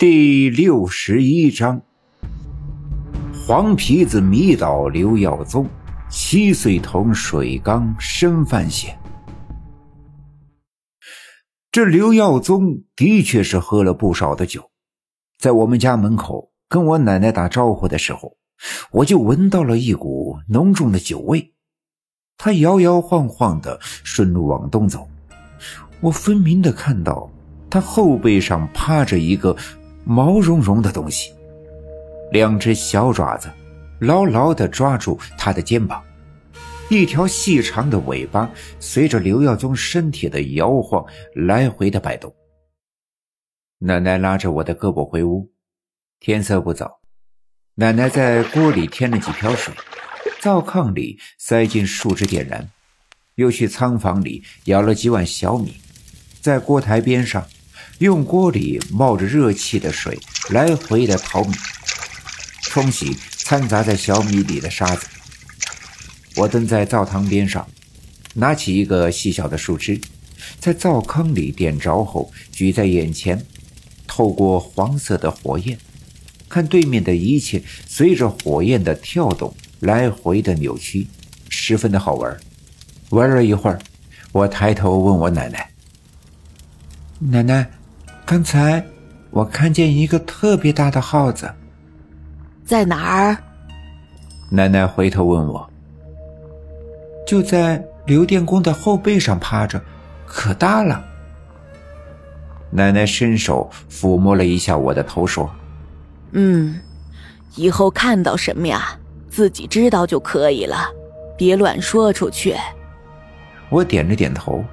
第六十一章：黄皮子迷倒刘耀宗，七岁童水缸深犯险。这刘耀宗的确是喝了不少的酒，在我们家门口跟我奶奶打招呼的时候，我就闻到了一股浓重的酒味。他摇摇晃晃的顺路往东走，我分明的看到他后背上趴着一个。毛茸茸的东西，两只小爪子牢牢地抓住他的肩膀，一条细长的尾巴随着刘耀宗身体的摇晃来回的摆动。奶奶拉着我的胳膊回屋，天色不早，奶奶在锅里添了几瓢水，灶炕里塞进树枝点燃，又去仓房里舀了几碗小米，在锅台边上。用锅里冒着热气的水来回的淘米，冲洗掺杂在小米里的沙子。我蹲在灶堂边上，拿起一个细小的树枝，在灶坑里点着后举在眼前，透过黄色的火焰，看对面的一切随着火焰的跳动来回的扭曲，十分的好玩。玩了一会儿，我抬头问我奶奶：“奶奶。”刚才我看见一个特别大的耗子，在哪儿？奶奶回头问我。就在刘电工的后背上趴着，可大了。奶奶伸手抚摸了一下我的头，说：“嗯，以后看到什么呀，自己知道就可以了，别乱说出去。”我点了点头。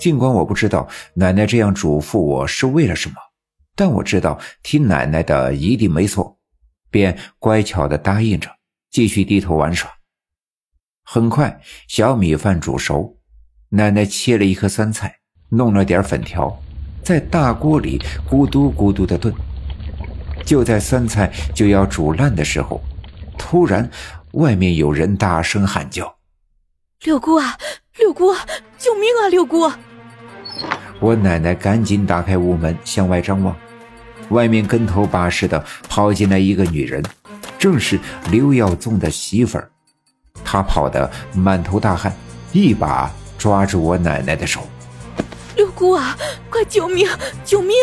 尽管我不知道奶奶这样嘱咐我是为了什么，但我知道听奶奶的一定没错，便乖巧的答应着，继续低头玩耍。很快，小米饭煮熟，奶奶切了一颗酸菜，弄了点粉条，在大锅里咕嘟咕嘟的炖。就在酸菜就要煮烂的时候，突然，外面有人大声喊叫：“六姑啊，六姑，救命啊，六姑！”我奶奶赶紧打开屋门，向外张望，外面跟头把式的跑进来一个女人，正是刘耀宗的媳妇儿。她跑得满头大汗，一把抓住我奶奶的手：“六姑啊，快救命！救命！”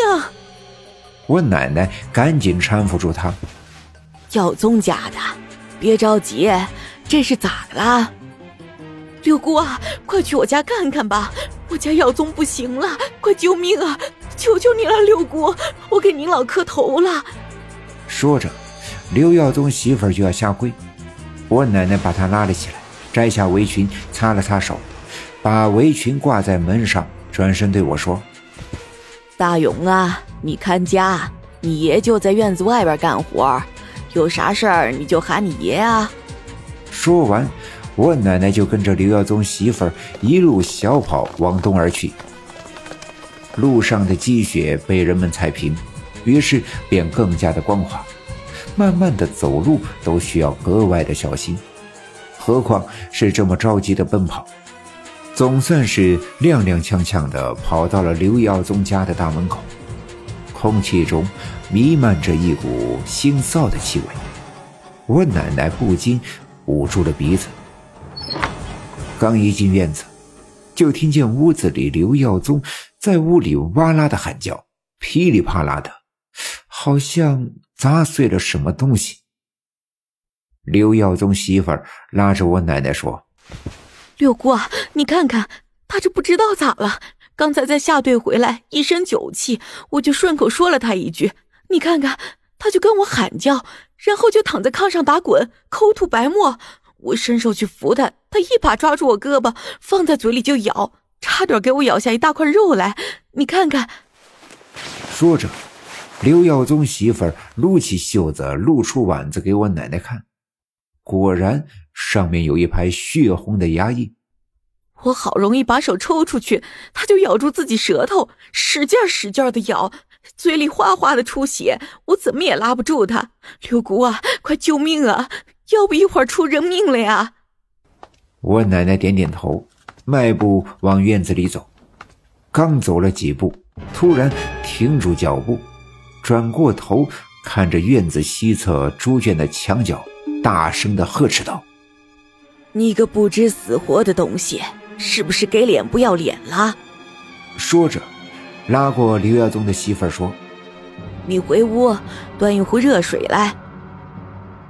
我奶奶赶紧搀扶住她：“耀宗家的，别着急，这是咋的啦？”六姑啊，快去我家看看吧！我家耀宗不行了，快救命啊！求求你了，六姑，我给您老磕头了。说着，刘耀宗媳妇儿就要下跪，我奶奶把她拉了起来，摘下围裙，擦了擦手，把围裙挂在门上，转身对我说：“大勇啊，你看家，你爷就在院子外边干活，有啥事儿你就喊你爷啊。”说完。我奶奶就跟着刘耀宗媳妇儿一路小跑往东而去。路上的积雪被人们踩平，于是便更加的光滑。慢慢的走路都需要格外的小心，何况是这么着急的奔跑。总算是踉踉跄跄的跑到了刘耀宗家的大门口，空气中弥漫着一股腥臊的气味。我奶奶不禁捂住了鼻子。刚一进院子，就听见屋子里刘耀宗在屋里哇啦的喊叫，噼里啪啦的，好像砸碎了什么东西。刘耀宗媳妇儿拉着我奶奶说：“六姑啊，你看看他这不知道咋了，刚才在下队回来，一身酒气，我就顺口说了他一句，你看看，他就跟我喊叫，然后就躺在炕上打滚，口吐白沫。”我伸手去扶他，他一把抓住我胳膊，放在嘴里就咬，差点给我咬下一大块肉来。你看看。说着，刘耀宗媳妇儿撸起袖子，露出碗子给我奶奶看，果然上面有一排血红的牙印。我好容易把手抽出去，他就咬住自己舌头，使劲使劲的咬，嘴里哗哗的出血，我怎么也拉不住他。刘姑啊，快救命啊！要不一会儿出人命了呀！我奶奶点点头，迈步往院子里走。刚走了几步，突然停住脚步，转过头看着院子西侧猪圈的墙角，大声的呵斥道：“你个不知死活的东西，是不是给脸不要脸了？”说着，拉过刘耀宗的媳妇儿说：“你回屋端一壶热水来。”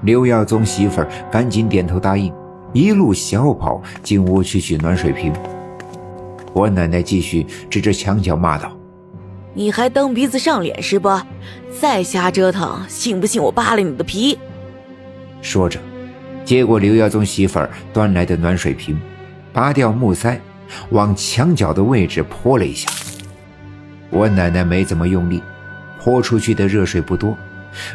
刘耀宗媳妇儿赶紧点头答应，一路小跑进屋去取暖水瓶。我奶奶继续指着墙角骂道：“你还蹬鼻子上脸是不？再瞎折腾，信不信我扒了你的皮？”说着，接过刘耀宗媳妇儿端来的暖水瓶，拔掉木塞，往墙角的位置泼了一下。我奶奶没怎么用力，泼出去的热水不多。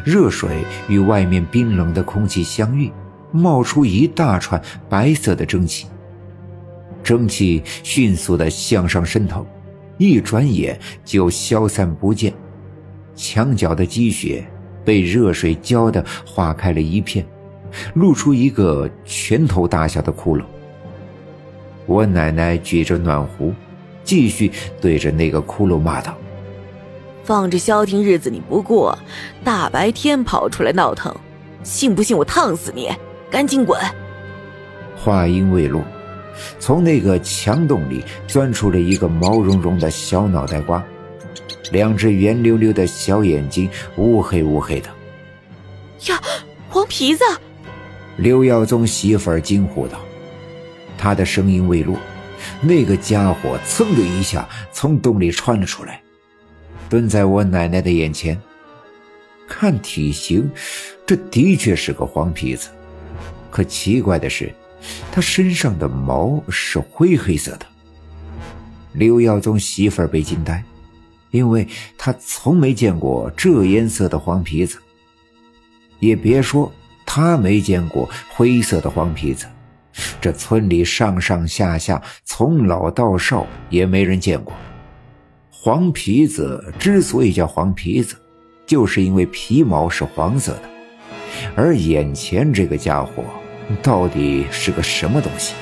热水与外面冰冷的空气相遇，冒出一大串白色的蒸汽。蒸汽迅速的向上升腾，一转眼就消散不见。墙角的积雪被热水浇得化开了一片，露出一个拳头大小的窟窿。我奶奶举着暖壶，继续对着那个窟窿骂道。放着消停日子你不过，大白天跑出来闹腾，信不信我烫死你？赶紧滚！话音未落，从那个墙洞里钻出了一个毛茸茸的小脑袋瓜，两只圆溜溜的小眼睛乌黑乌黑的。呀，黄皮子！刘耀宗媳妇儿惊呼道。他的声音未落，那个家伙噌的一下从洞里窜了出来。蹲在我奶奶的眼前，看体型，这的确是个黄皮子。可奇怪的是，他身上的毛是灰黑色的。刘耀宗媳妇儿被惊呆，因为他从没见过这颜色的黄皮子。也别说他没见过灰色的黄皮子，这村里上上下下，从老到少，也没人见过。黄皮子之所以叫黄皮子，就是因为皮毛是黄色的。而眼前这个家伙，到底是个什么东西？